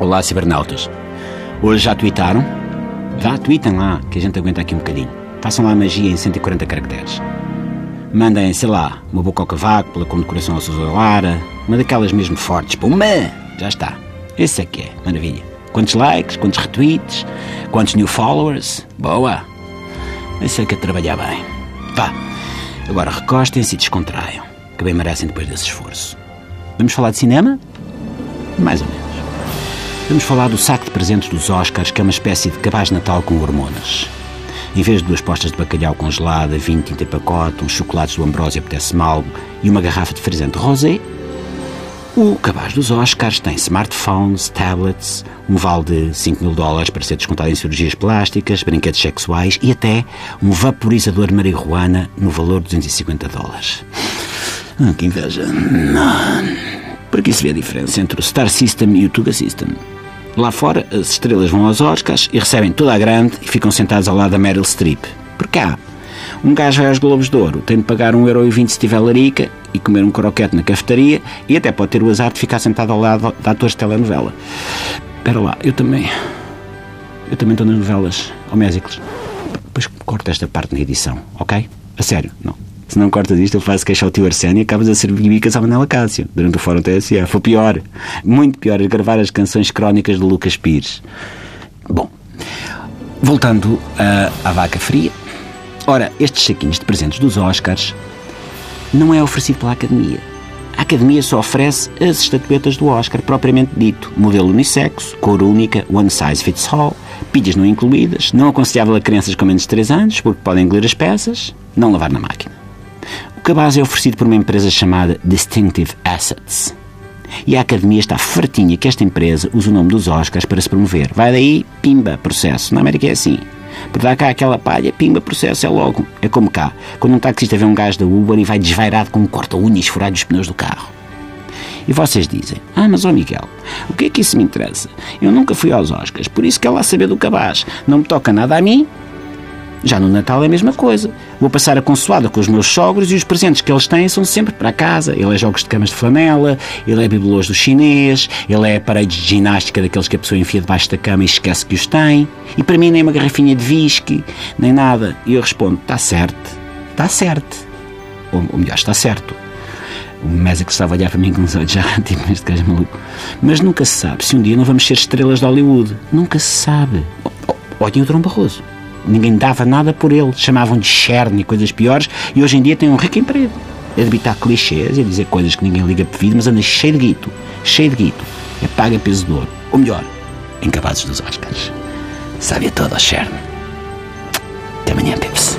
Olá, cibernautas. Hoje já tweetaram? Vá, tweetem lá, que a gente aguenta aqui um bocadinho. Façam lá magia em 140 caracteres. Mandem, sei lá, uma boca ao cavaco pela condecoração ao Sousa Lara, uma daquelas mesmo fortes. Puma! Já está. Esse é que é, maravilha. Quantos likes, quantos retweets, quantos new followers? Boa! Esse é que é trabalhar bem. Vá, agora recostem-se e descontraiam, que bem merecem depois desse esforço. Vamos falar de cinema? Mais ou menos. Vamos falar do saco de presentes dos Oscars, que é uma espécie de cabaz de Natal com hormonas. Em vez de duas postas de bacalhau congelada, vinho tinta em pacote, uns chocolates do Ambrósio apetece mal e uma garrafa de frisante rosé, o cabaz dos Oscars tem smartphones, tablets, um vale de 5 mil dólares para ser descontado em cirurgias plásticas, brinquedos sexuais e até um vaporizador de marihuana no valor de 250 dólares. Ah, que inveja. Por aqui se vê a diferença entre o Star System e o Tuga System. Lá fora, as estrelas vão aos Oscars e recebem toda a grande e ficam sentados ao lado da Meryl Streep. Por cá, um gajo vai aos Globos de Ouro, tem de pagar 1,20€ se tiver larica e comer um croquete na cafetaria e até pode ter o azar de ficar sentado ao lado de atores de telenovela. Espera lá, eu também. Eu também estou nas novelas homésicas. Depois corta esta parte na edição, ok? A sério, não. Se não cortas isto, eu faço queixa ao tio Arsénio e acabas a servir bicas à Manela Cássio durante o Fórum TSE. Foi pior. Muito pior. Gravar as canções crónicas de Lucas Pires. Bom, voltando à vaca fria. Ora, estes saquinhos de presentes dos Oscars não é oferecido pela Academia. A Academia só oferece as estatuetas do Oscar, propriamente dito. Modelo unissexo, cor única, one size fits all, pilhas não incluídas, não aconselhável a crianças com menos de 3 anos, porque podem engolir as peças, não lavar na máquina. O cabaz é oferecido por uma empresa chamada Distinctive Assets. E a Academia está fartinha que esta empresa use o nome dos Oscars para se promover. Vai daí, pimba, processo. Na América é assim. Por dar cá aquela palha, pimba, processo, é logo. É como cá. Quando um taxista vê um gajo da Uber e vai desvairado com um corta-unhas furado os pneus do carro. E vocês dizem, ah, mas ó Miguel, o que é que isso me interessa? Eu nunca fui aos Oscars, por isso que ela saber do cabaz. Não me toca nada a mim, já no Natal é a mesma coisa. Vou passar a consoada com os meus sogros e os presentes que eles têm são sempre para casa. Ele é jogos de camas de flanela, ele é bibelôs do chinês, ele é aparelhos de ginástica daqueles que a pessoa enfia debaixo da cama e esquece que os tem. E para mim nem uma garrafinha de whisky, nem nada. E eu respondo, está certo, está certo. Ou, ou melhor, está certo. O Mésico estava a olhar para mim com os olhos já, tipo, este gajo é maluco. Mas nunca se sabe se um dia não vamos ser estrelas de Hollywood. Nunca se sabe. Olhem o Dom Barroso. Ninguém dava nada por ele. Chamavam de cherne e coisas piores. E hoje em dia tem um rico emprego. É debitar clichês e dizer coisas que ninguém liga para vida, mas anda cheio de guito. Cheio de guito. É paga peso de ouro. Ou melhor, encabados dos Oscars. Sabe a toda, Cherne. Até amanhã, Pips.